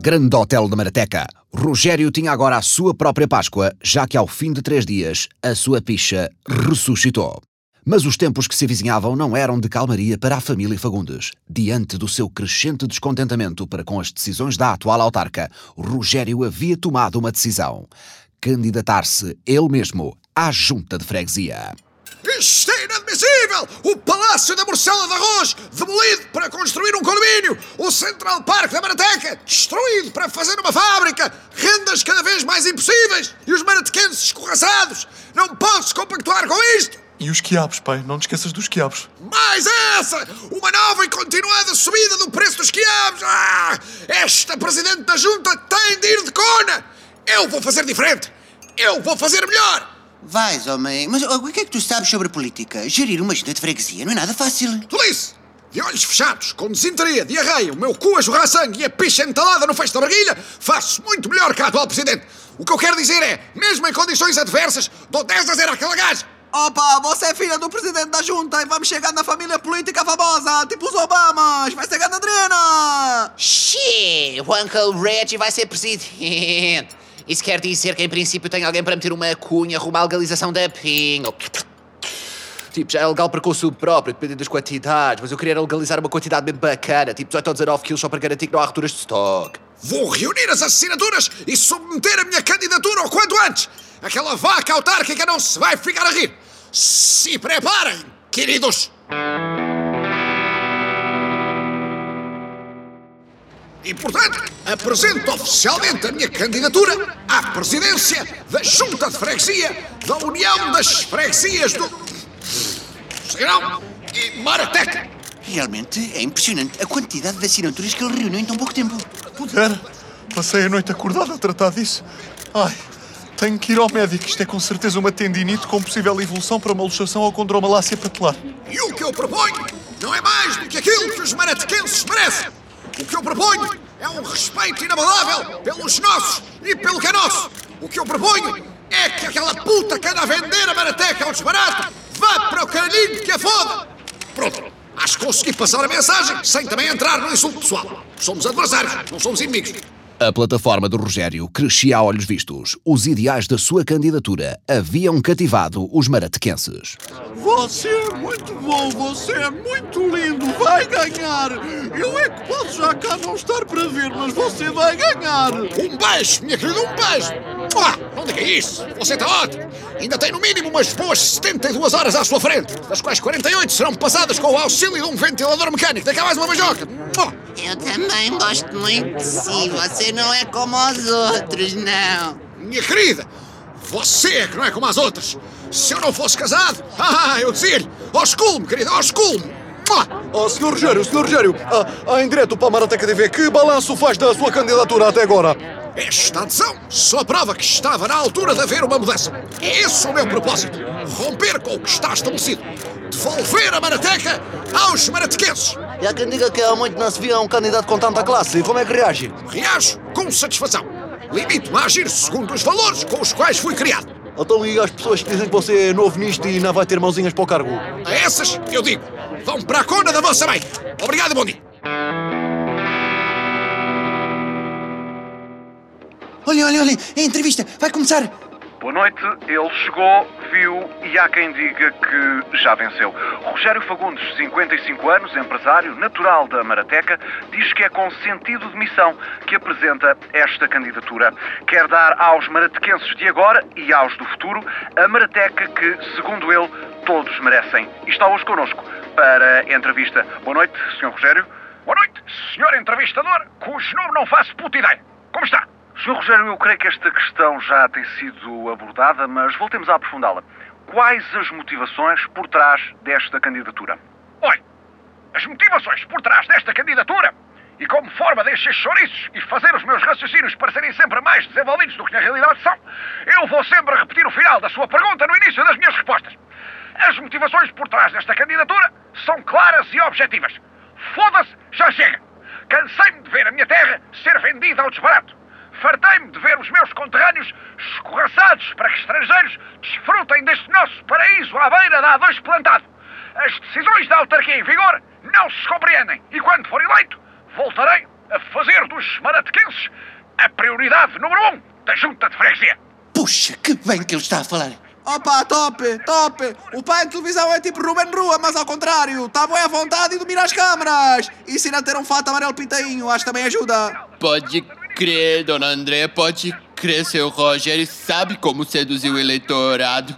Grande Hotel da Marateca. Rogério tinha agora a sua própria Páscoa, já que ao fim de três dias a sua picha ressuscitou. Mas os tempos que se avizinhavam não eram de calmaria para a família Fagundes. Diante do seu crescente descontentamento para com as decisões da atual autarca, Rogério havia tomado uma decisão: candidatar-se ele mesmo à junta de freguesia. Isto é inadmissível! O Palácio da Morcela de Arroz, demolido para construir um condomínio! O Central Park da Marateca, destruído para fazer uma fábrica! Rendas cada vez mais impossíveis! E os maratequenses escorraçados! Não posso compactuar com isto! E os quiabos, pai? Não te esqueças dos quiabos. Mais essa! Uma nova e continuada subida do preço dos quiabos! Ah! Esta Presidente da Junta tem de ir de cona! Eu vou fazer diferente! Eu vou fazer melhor! Vais, homem. Mas o que é que tu sabes sobre política? Gerir uma junta de freguesia não é nada fácil. Tolice! De olhos fechados, com desinteria, diarreia, o meu cu a jorrar sangue e a picha entalada no fecho da barguilha, faço muito melhor que a atual Presidente. O que eu quero dizer é, mesmo em condições adversas, dou 10 a 0 àquela gaja. Opa, você é filha do presidente da junta e vamos chegar na família política famosa, tipo os Obamas. Vai ser Adriana! Xê, o Uncle Reggie vai ser presidente. Isso quer dizer que em princípio tem alguém para meter uma cunha rumo à legalização da pinga. Tipo, já é legal para consumo próprio, dependendo das quantidades, mas eu queria legalizar uma quantidade bem bacana, tipo 18 ou 19 quilos só para garantir que não há rupturas de stock. Vou reunir as assinaturas e submeter a minha candidatura o quanto antes. Aquela vaca autárquica não se vai ficar a rir. Se preparem, queridos. E, portanto, apresento oficialmente a minha candidatura à presidência da Junta de Freguesia da União das Freguesias do. Serão e Marateca. Realmente é impressionante a quantidade de assinaturas que ele reuniu em tão pouco tempo. Pudera. Passei a noite acordado a tratar disso. Ai, tenho que ir ao médico. Isto é com certeza uma tendinite com possível evolução para uma luxação ou condromalácia patelar. E o que eu proponho não é mais do que aquilo que os maratequenses merecem. O que eu proponho é um respeito inabalável pelos nossos e pelo que é nosso. O que eu proponho é que aquela puta que anda a vender a marateca ao desbarato vá para o caralhinho que a foda. Pronto. Acho que consegui passar a mensagem sem também entrar no insulto pessoal. Somos adversários, não somos inimigos. A plataforma do Rogério crescia a olhos vistos. Os ideais da sua candidatura haviam cativado os maratequenses. Você é muito bom, você é muito lindo, vai ganhar! Eu é que posso já cá não estar para ver, mas você vai ganhar! Um beijo, minha querida, um beijo! Ah, não diga isso, você está ótimo! Ainda tem no mínimo umas boas 72 horas à sua frente, das quais 48 serão passadas com o auxílio de um ventilador mecânico. Daqui a mais uma beijoca! Eu também gosto muito de si, você não é como os outros, não. Minha querida, você é que não é como as outras. Se eu não fosse casado, ah, eu dizia-lhe, ausculme, querida, ausculme. Oh, Sr. Rogério, Sr. Rogério, ah, ah, em direto para a Marateca TV, que balanço faz da sua candidatura até agora? Esta adesão só prova que estava na altura de haver uma mudança. É esse o meu propósito. Romper com o que está estabelecido. Devolver a Marateca aos maratequenses. E há quem diga que há muito não se via um candidato com tanta classe. Como é que reage? Reajo com satisfação. Limito-me a agir segundo os valores com os quais fui criado. Então e as pessoas que dizem que você é novo nisto e não vai ter mãozinhas para o cargo? A essas, eu digo, vão para a cona da vossa mãe. Obrigado e bom dia. Olha, olha, olha, a entrevista vai começar. Boa noite, ele chegou, viu e há quem diga que já venceu. Rogério Fagundes, 55 anos, empresário, natural da Marateca, diz que é com sentido de missão que apresenta esta candidatura. Quer dar aos maratequenses de agora e aos do futuro a Marateca que, segundo ele, todos merecem. E está hoje connosco para a entrevista. Boa noite, Sr. Rogério. Boa noite, Sr. Entrevistador, cujo nome não faço puta ideia. Como está? Sr. Rogério, eu creio que esta questão já tem sido abordada, mas voltemos a aprofundá-la. Quais as motivações por trás desta candidatura? Olha, as motivações por trás desta candidatura e como forma de encher chouriços e fazer os meus raciocínios parecerem sempre mais desenvolvidos do que na realidade são, eu vou sempre repetir o final da sua pergunta no início das minhas respostas. As motivações por trás desta candidatura são claras e objetivas. Foda-se, já chega! Cansei-me de ver a minha terra ser vendida ao desbarato. Fartei-me de ver os meus conterrâneos escorraçados para que estrangeiros desfrutem deste nosso paraíso à beira da A2 plantado. As decisões da autarquia em vigor não se compreendem e quando for eleito, voltarei a fazer dos maratequenses a prioridade número um da junta de freguesia. Puxa, que bem que ele está a falar. Opa, top, top! O pai de televisão é tipo Ruben Rua, mas ao contrário. Está bem à vontade e domina as câmaras. E ensina a ter um fato amarelo pitainho, acho que também ajuda. Pode crer, dona André, pode crer, seu Rogério sabe como seduzir o eleitorado.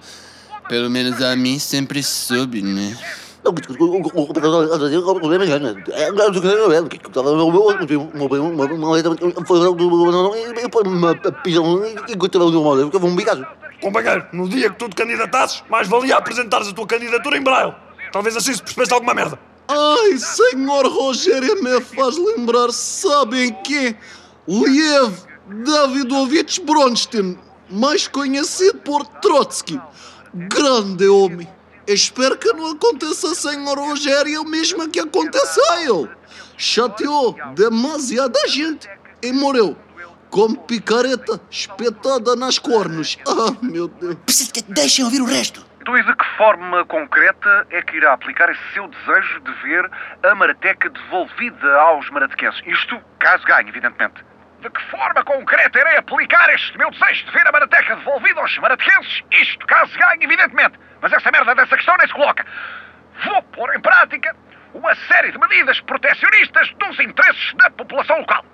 Pelo menos a mim sempre soube, né? Companheiro, no dia que tu te candidatasses, mais valia apresentares a tua candidatura em braille. Talvez assim se percebesse alguma merda. Ai, senhor Rogério, me faz lembrar, sabem quem? Liev Davidovich Bronstein, mais conhecido por Trotsky. Grande homem. Espero que não aconteça, senhor Rogério, o mesmo que aconteceu a ele. Chateou demasiada gente e morreu. Com picareta espetada nas cornos. Ah, meu Deus. Preciso que deixem ouvir o resto. Então, e de que forma concreta é que irá aplicar esse seu desejo de ver a Marateca devolvida aos maratequenses? Isto, caso ganhe, evidentemente. De que forma concreta irei aplicar este meu desejo de ver a Marateca devolvida aos maratequenses? Isto, caso ganhe, evidentemente. Mas essa merda dessa questão nem se coloca. Vou pôr em prática uma série de medidas protecionistas dos interesses da população local.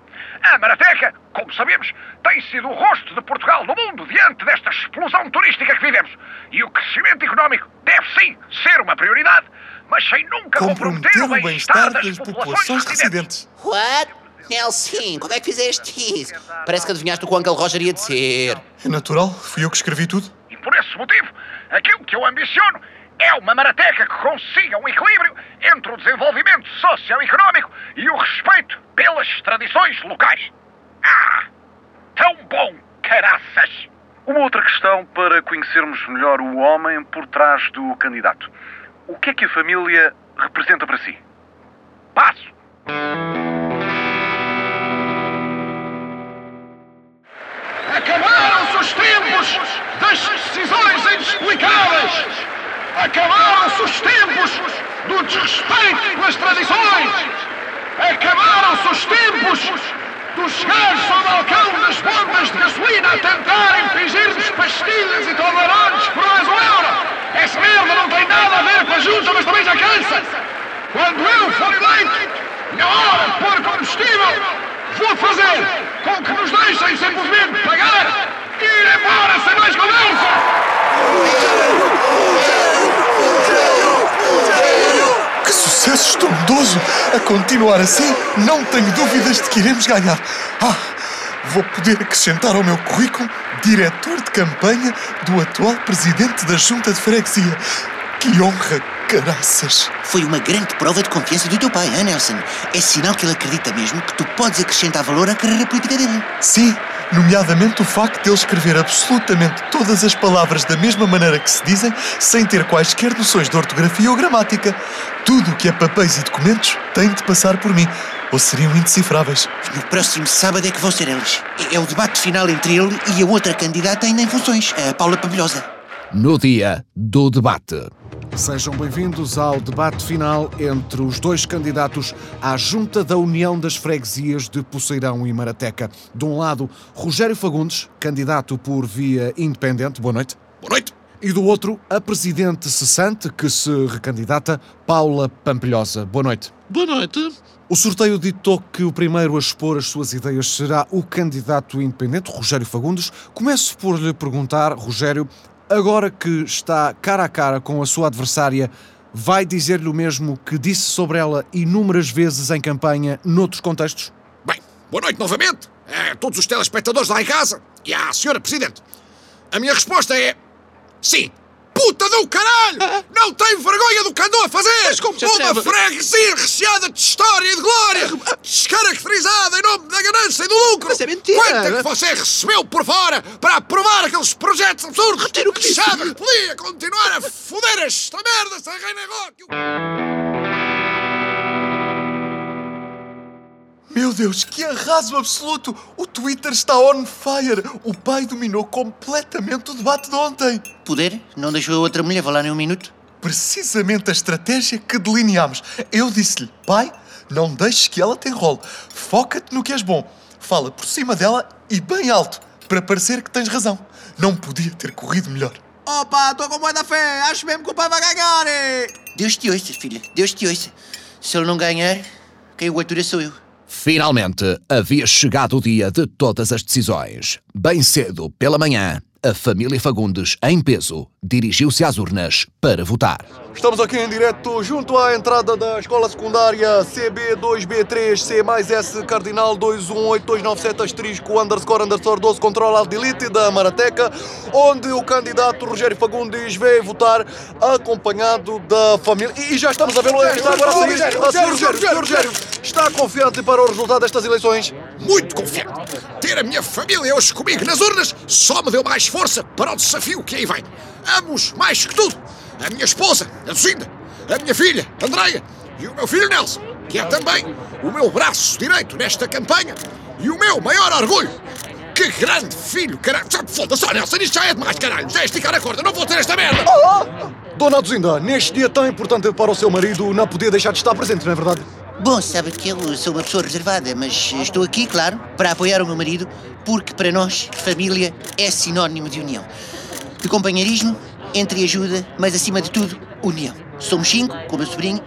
A Marateca, como sabemos, tem sido o rosto de Portugal no mundo diante desta explosão turística que vivemos. E o crescimento económico deve sim ser uma prioridade, mas sem nunca comprometer Comprometer o o bem-estar das das populações residentes. What? Nelson, como é que fizeste isso? Parece que adivinhaste o que o Uncle Roger ia dizer. É natural, fui eu que escrevi tudo. E por esse motivo, aquilo que eu ambiciono é uma marateca que consiga um equilíbrio entre o desenvolvimento socioeconómico e o respeito pelas tradições locais. Ah! Tão bom, caraças! Uma outra questão para conhecermos melhor o homem por trás do candidato. O que é que a família representa para si? Passo! Inexplicáveis! Acabaram-se os tempos do desrespeito pelas tradições! Acabaram-se os tempos dos chegares ao balcão das bombas de gasolina a tentar impingir-nos pastilhas e tolerantes por mais um euro! Essa merda não tem nada a ver com a junta, mas também já cansa! Quando eu for eleito, na hora de pôr combustível, vou fazer com que nos deixem simplesmente pagar e ir embora sem mais conversa! Que sucesso estrondoso! A continuar assim, não tenho dúvidas de que iremos ganhar. Ah, vou poder acrescentar ao meu currículo diretor de campanha do atual presidente da Junta de Freguesia. Que honra, caraças! Foi uma grande prova de confiança do teu pai, hein, Nelson? É sinal que ele acredita mesmo que tu podes acrescentar valor à carreira política dele. Sim, nomeadamente o facto de ele escrever absolutamente todas as palavras da mesma maneira que se dizem, sem ter quaisquer noções de ortografia ou gramática. Tudo o que é papéis e documentos tem de passar por mim, ou seriam indecifráveis. No próximo sábado é que vão ser eles. É- o debate final entre ele e a outra candidata ainda em funções, a Paula Pampilhosa. No dia do debate. Sejam bem-vindos ao debate final entre os dois candidatos à Junta da União das Freguesias de Poceirão e Marateca. De um lado, Rogério Fagundes, candidato por via independente. Boa noite. Boa noite. E do outro, a presidente cessante, que se recandidata, Paula Pampilhosa. Boa noite. Boa noite. O sorteio ditou que o primeiro a expor as suas ideias será o candidato independente, Rogério Fagundes. Começo por lhe perguntar, Rogério, agora que está cara a cara com a sua adversária, vai dizer-lhe o mesmo que disse sobre ela inúmeras vezes em campanha, noutros contextos? Bem, boa noite novamente a todos os telespectadores lá em casa e à senhora Presidente. A minha resposta é sim. Puta do caralho! Não tem vergonha do que andou a fazer! Mas como Uma freguesia recheada de história e de glória! Descaracterizada em nome da ganância e do lucro! Mas é mentira! Quanto é que você recebeu por fora para aprovar aqueles projetos absurdos? Retiro o que disse. Achava que podia continuar a foder esta merda sem reina rock! Meu Deus, que arraso absoluto! O Twitter está on fire! O pai dominou completamente o debate de ontem! Poder? Não deixou a outra mulher falar nem um minuto? Precisamente a estratégia que delineámos. Eu disse-lhe, pai, Não deixes que ela te enrole. Foca-te no que és bom. Fala por cima dela e bem alto, para parecer que tens razão. Não podia ter corrido melhor. Opa, estou com muita fé. Acho mesmo que o pai vai ganhar. eh. Deus te ouça, filha. Deus te ouça. Se ele não ganhar, quem o atura sou eu. Finalmente havia chegado o dia de todas as decisões. Bem cedo, pela manhã, a família Fagundes, em peso, dirigiu-se às urnas para votar. Estamos aqui em direto junto à entrada da escola secundária CB2B3 C mais S Cardinal 218297 asterisco underscore underscore 12 control alt delete da Marateca, onde o candidato Rogério Fagundes veio votar acompanhado da família. E já estamos a vê-lo. Está agora a sair. Rogério, senhor Rogério, Rogério, senhor Rogério, está confiante para o resultado destas eleições? Muito confiante. Ter a minha família hoje comigo nas urnas só me deu mais força para o desafio que aí vem. Amo-os mais que tudo. A minha esposa, a Lucinda, a minha filha, Andreia, e o meu filho Nelson, que é também o meu braço direito nesta campanha e o meu maior orgulho. Que grande filho, caralho. Foda-se, ó, Nelson, isto já é demais, caralho. Já é esticar a corda, não vou ter esta merda. Dona Duzinda, neste dia tão importante para o seu marido, não podia deixar de estar presente, não é verdade? Bom, sabe que eu sou uma pessoa reservada, mas estou aqui, claro, para apoiar o meu marido, porque para nós, família é sinónimo de união. De companheirismo, entre ajuda, mas acima de tudo, união. Somos cinco, com o meu sobrinho,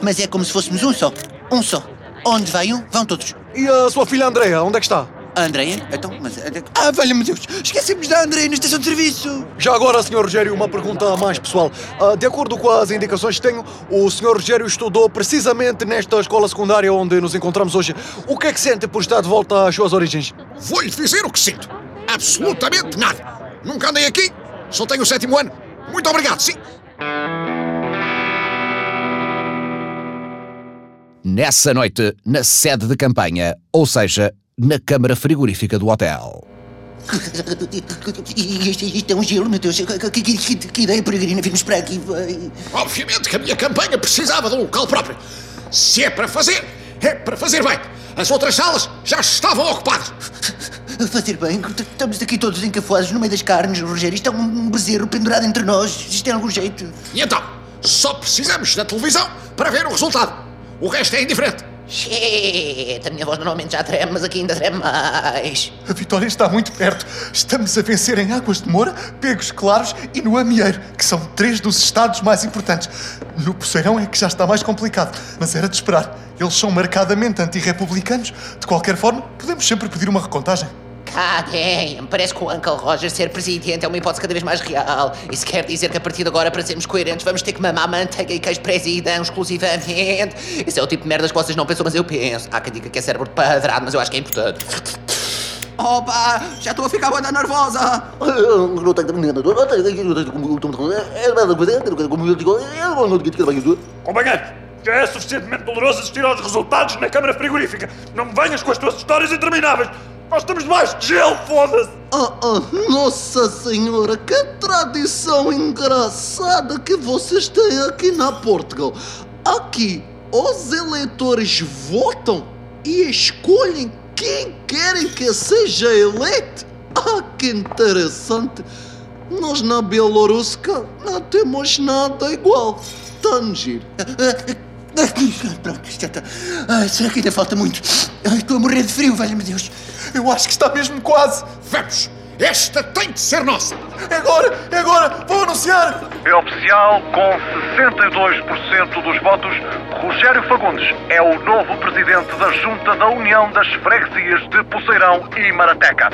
mas é como se fôssemos um só. Um só. Onde vai um, vão todos. E a sua filha Andreia, onde é que está? A Andreia? Então, mas. Ah, valha-me Deus! Esquecemos da Andreia na estação de serviço! Já agora, Sr. Rogério, uma pergunta mais pessoal. Ah, de acordo com as indicações que tenho, o Sr. Rogério estudou precisamente nesta escola secundária onde nos encontramos hoje. O que é que sente por estar de volta às suas origens? Vou-lhe dizer o que sinto. Absolutamente nada. Nunca andei aqui, só tenho o sétimo ano. Muito obrigado, sim. Nessa noite, na sede de campanha, ou seja, na câmara frigorífica do hotel. Isto, isto é um gelo, meu Deus! Que, que, que, que ideia peregrina virmos para aqui! vai. Obviamente que a minha campanha precisava de um local próprio. Se é para fazer, é para fazer bem. As outras salas já estavam ocupadas. A fazer bem, estamos aqui todos encafuados no meio das carnes, Rogério. Isto é um bezerro pendurado entre nós. Isto tem algum jeito? E então, só precisamos da televisão para ver o resultado. O resto é indiferente. Shit, a minha voz normalmente já treme, mas aqui ainda treme mais. A vitória está muito perto. Estamos a vencer em Águas de Moura, Pegos Claros e no Amieiro, que são três dos estados mais importantes. No Poceirão é que já está mais complicado, mas era de esperar. Eles são marcadamente antirrepublicanos. De qualquer forma, podemos sempre pedir uma recontagem. Cadê? Parece que o Uncle Roger ser presidente é uma hipótese cada vez mais real. Isso quer dizer que a partir de agora, para sermos coerentes, vamos ter que mamar manteiga e queijo presidão exclusivamente. Isso é o tipo de merdas que vocês não pensam, mas eu penso. Há quem diga que é cérebro de padrado, mas eu acho que é importante. Opa, já estou a ficar muito nervosa. Companheiro, já é suficientemente doloroso assistir aos resultados na câmara frigorífica. Não me venhas com as tuas histórias intermináveis. Nós estamos debaixo de gelo, foda-se. Ah, ah, Nossa Senhora, que tradição engraçada que vocês têm aqui na Portugal. Aqui, os eleitores votam e escolhem quem querem que seja eleito. Ah, que interessante. Nós na Bielorrússia não temos nada igual. Tangir. Pronto, já está. Ai, será que ainda falta muito? Ai, estou a morrer de frio, velho-me Deus. Eu acho que está mesmo quase. Vamos! Esta tem de ser nossa! É agora! É agora! Vou anunciar! É oficial, com 62% dos votos, Rogério Fagundes é o novo presidente da Junta da União das Freguesias de Poceirão e Marateca.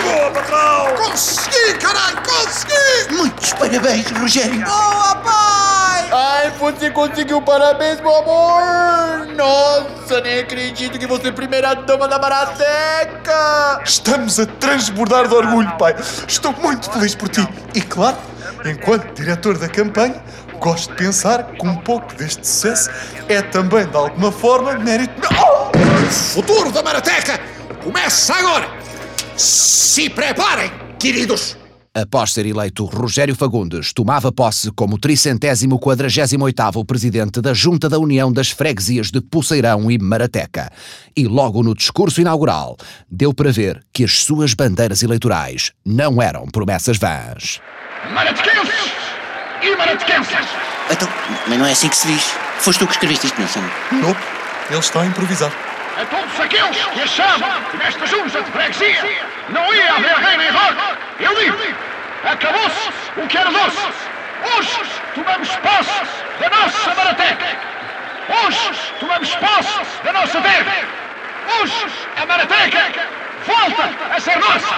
Boa, patrão! Consegui, caralho! Consegui! Muitos parabéns, Rogério. Boa, pai! Ai, você conseguiu, parabéns, meu amor! Nossa, nem acredito que você é a primeira dama da Marateca! Estamos a transbordar de orgulho, pai. Estou muito feliz por ti. E claro, enquanto diretor da campanha, gosto de pensar que um pouco deste sucesso é também, de alguma forma, mérito. Oh! O futuro da Marateca começa agora! Se preparem, queridos! Após ser eleito, Rogério Fagundes tomava posse como tricentésimo quadragésimo oitavo presidente da Junta da União das Freguesias de Poceirão e Marateca. E logo no discurso inaugural, deu para ver que as suas bandeiras eleitorais não eram promessas vãs. Maratequenses e maratequensas! Então, mas não é assim que se diz. Foste tu que escreveste isto, Nelson? Não, ele está a improvisar. A todos aqueles que achavam que nesta junta de freguesia não ia haver rei nem rock, eu digo, acabou-se o que era doce. Hoje tomamos posse da nossa Marateca. Hoje tomamos posse da nossa terra. Hoje a Marateca volta a ser nossa.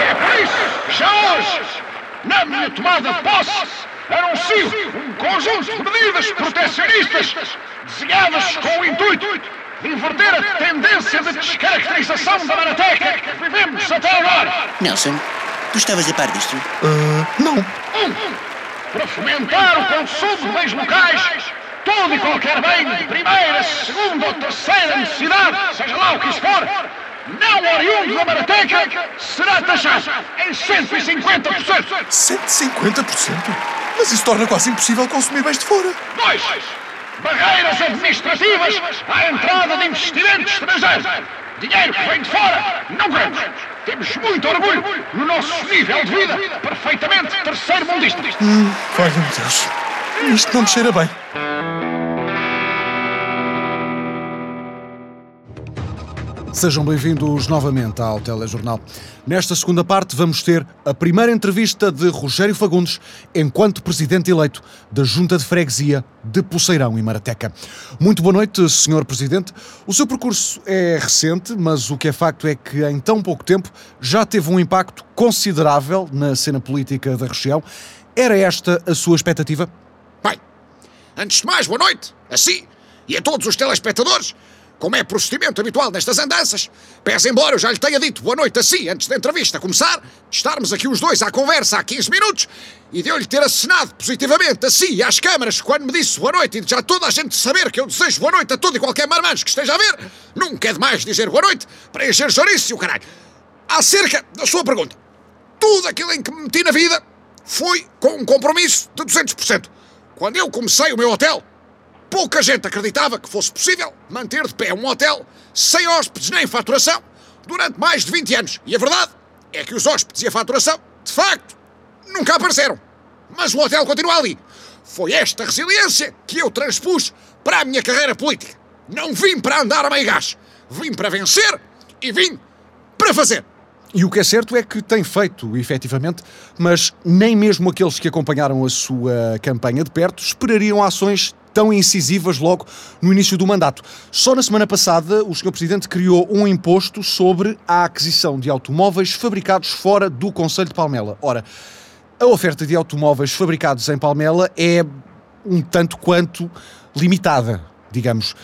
É isso, já hoje, na minha tomada de posse, anuncio um conjunto de medidas protecionistas desenhadas com o intuito de inverter a tendência de descaracterização da Marateca que vivemos até agora. Nelson, tu estavas a par disto? não. Um, para fomentar o consumo de bens locais, todo e qualquer bem de primeira, segunda ou terceira necessidade, seja lá o que isso for, não oriundo da Marateca, será taxado em 150%. 150%? Mas isso torna quase impossível consumir bens de fora. Dois, barreiras administrativas à entrada de investimentos estrangeiros. Dinheiro que vem de fora, não queremos. Temos muito orgulho no nosso nível de vida, perfeitamente terceiro mundista. Hum, Valha-me Deus. Isto não me cheira bem. Sejam bem-vindos novamente ao Telejornal. Nesta segunda parte vamos ter a primeira entrevista de Rogério Fagundes enquanto presidente eleito da Junta de Freguesia de Poceirão e Marateca. Muito boa noite, Sr. Presidente. O seu percurso é recente, mas o que é facto é que em tão pouco tempo já teve um impacto considerável na cena política da região. Era esta a sua expectativa? Bem, antes de mais, boa noite, a si e a todos os telespectadores. Como é procedimento habitual nestas andanças, pese embora eu já lhe tenha dito boa noite a si antes da entrevista começar, estarmos aqui os dois à conversa há 15 minutos e de eu lhe ter acenado positivamente a si e às câmaras quando me disse boa noite e de já toda a gente saber que eu desejo boa noite a todo e qualquer marmanjo que esteja a ver, nunca é demais dizer boa noite para encher chouriço e o caralho. Acerca da sua pergunta, tudo aquilo em que me meti na vida foi com um compromisso de 200%. Quando eu comecei o meu hotel, pouca gente acreditava que fosse possível manter de pé um hotel sem hóspedes nem faturação durante mais de 20 anos. E a verdade é que os hóspedes e a faturação, de facto, nunca apareceram. Mas o hotel continua ali. Foi esta resiliência que eu transpus para a minha carreira política. Não vim para andar a meio gás. Vim para vencer e vim para fazer. E o que é certo é que tem feito, efetivamente, mas nem mesmo aqueles que acompanharam a sua campanha de perto esperariam ações tão incisivas logo no início do mandato. Só na semana passada, o Sr. Presidente criou um imposto sobre a aquisição de automóveis fabricados fora do Conselho de Palmela. Ora, a oferta de automóveis fabricados em Palmela é um tanto quanto limitada, digamos.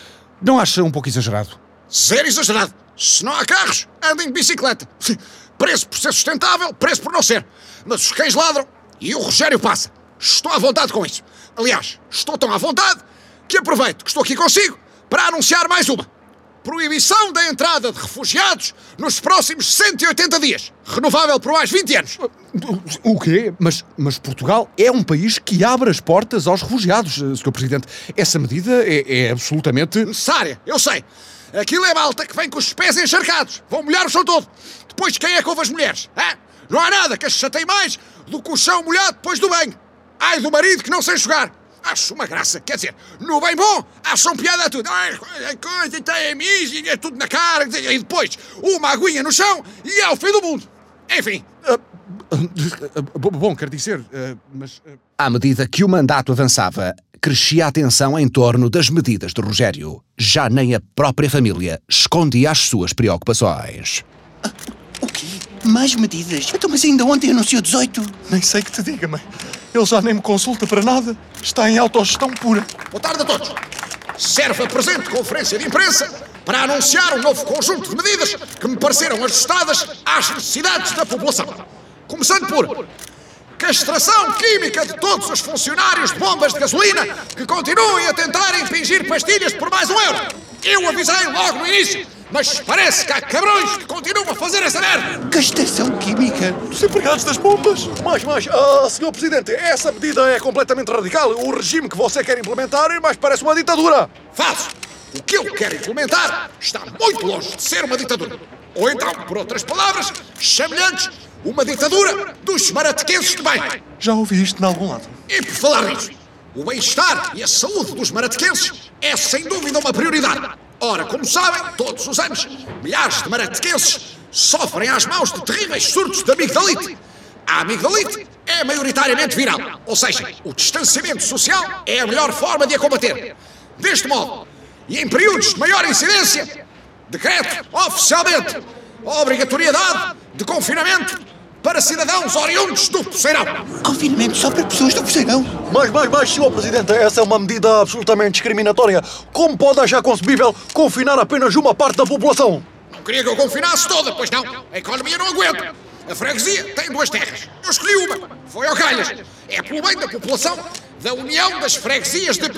Não acha um pouco exagerado? Zero exagerado. Se não há carros, andem de bicicleta. Preço por ser sustentável, preço por não ser. Mas os cães ladram e o Rogério passa. Estou à vontade com isso. Aliás, estou tão à vontade que aproveito que estou aqui consigo para anunciar mais uma. Proibição da entrada de refugiados nos próximos 180 dias. Renovável por mais 20 anos. O quê? Mas, mas Portugal é um país que abre as portas aos refugiados, eh, Sr. Presidente. Essa medida é, é absolutamente. Necessária, eu sei. Aquilo é malta que vem com os pés encharcados. Vão molhar o chão todo. Depois quem é que ouve as mulheres? Hã? Não há nada que as chateie mais do que o chão molhado depois do banho. Ai do marido que não sei jogar. Acho uma graça. Quer dizer, no bem bom, acham piada a tudo. Ai, a coisa tem a mísia, é tudo na cara. E depois, uma aguinha no chão e é o fim do mundo. Enfim. Bom, quer dizer, eh, mas. eh, À medida que o mandato avançava, crescia a tensão em torno das medidas de Rogério. Já nem a própria família escondia as suas preocupações. Mais medidas? Então, mas ainda ontem anunciou 18. Nem sei que te diga, mãe. Ele já nem me consulta para nada. Está em autogestão pura. Boa tarde a todos. Serve a presente conferência de imprensa para anunciar um novo conjunto de medidas que me pareceram ajustadas às necessidades da população. Começando por castração química de todos os funcionários de bombas de gasolina que continuem a tentar impingir pastilhas por mais um euro. Eu avisei logo no início, mas parece que há cabrões que continuam a fazer essa merda. Castração química? Dos empregados das bombas? Mas, mas, ah, senhor Presidente, essa medida é completamente radical. O regime que você quer implementar é mais parece uma ditadura. Falso! O que eu quero implementar está muito longe de ser uma ditadura. Ou então, por outras palavras, semelhantes, Uma ditadura dos maratequenses de bem. Já ouvi isto em algum lado. E por falar nisso, o bem-estar e a saúde dos maratequenses é sem dúvida uma prioridade. Ora, como sabem, todos os anos, milhares de maratequenses sofrem às mãos de terríveis surtos de amigdalite. A amigdalite é maioritariamente viral, ou seja, o distanciamento social é a melhor forma de a combater. Deste modo, e em períodos de maior incidência, decreto oficialmente a obrigatoriedade de confinamento para cidadãos oriundos do Poceirão. Confinamento só para pessoas do Poceirão? Mas, mas, mas, senhor Presidente, essa é uma medida absolutamente discriminatória. Como pode achar concebível confinar apenas uma parte da população? Não queria que eu confinasse toda, pois não. A economia não aguenta. A freguesia tem duas terras. Eu escolhi uma. Foi ao calhas. É pelo bem da população da União das Freguesias de...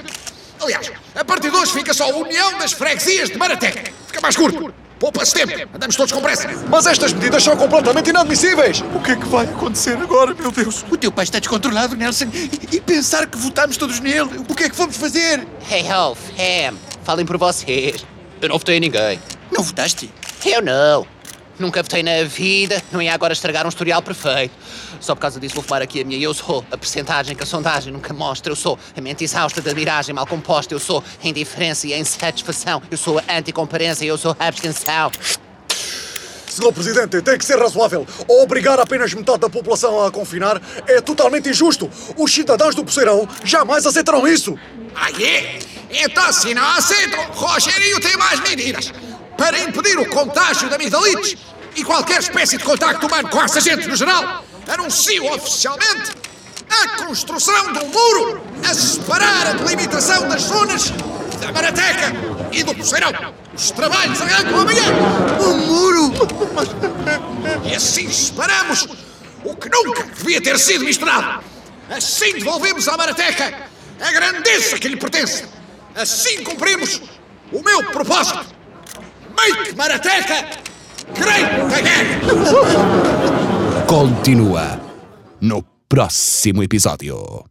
Aliás, a partir de hoje fica só a União das Freguesias de Marateca. Fica mais curto. Poupa-se tempo. Andamos todos com pressa. Mas estas medidas são completamente inadmissíveis. O que é que vai acontecer agora, meu Deus? O teu pai está descontrolado, Nelson. E, e pensar que votámos todos nele. O que é que vamos fazer? Hey, Ralph, Ham, falem por vocês. Eu não votei em ninguém. Não votaste? Eu não. Nunca votei na vida, não ia agora estragar um historial perfeito. Só por causa disso vou fumar aqui a minha. Eu sou a percentagem que a sondagem nunca mostra. Eu sou a mente exausta da miragem mal composta. Eu sou a indiferença e a insatisfação. Eu sou a anticomparência. Eu sou a abstenção. Senhor Presidente, tem que ser razoável. Obrigar apenas metade da população a confinar é totalmente injusto. Os cidadãos do Poceirão jamais aceitarão isso. Aí é? Então, se não aceitam, Rogerinho tem mais medidas para impedir o contágio da amigdalites e qualquer espécie de contacto humano com essa gente no geral. Anuncio oficialmente a construção de um muro a separar a delimitação das zonas da Marateca e do Poceirão. Os trabalhos arrancam amanhã. Um muro! E assim separamos o que nunca devia ter sido misturado. Assim devolvemos à Marateca a grandeza que lhe pertence. Assim cumprimos o meu propósito. Make Marateca great! Continua no próximo episódio.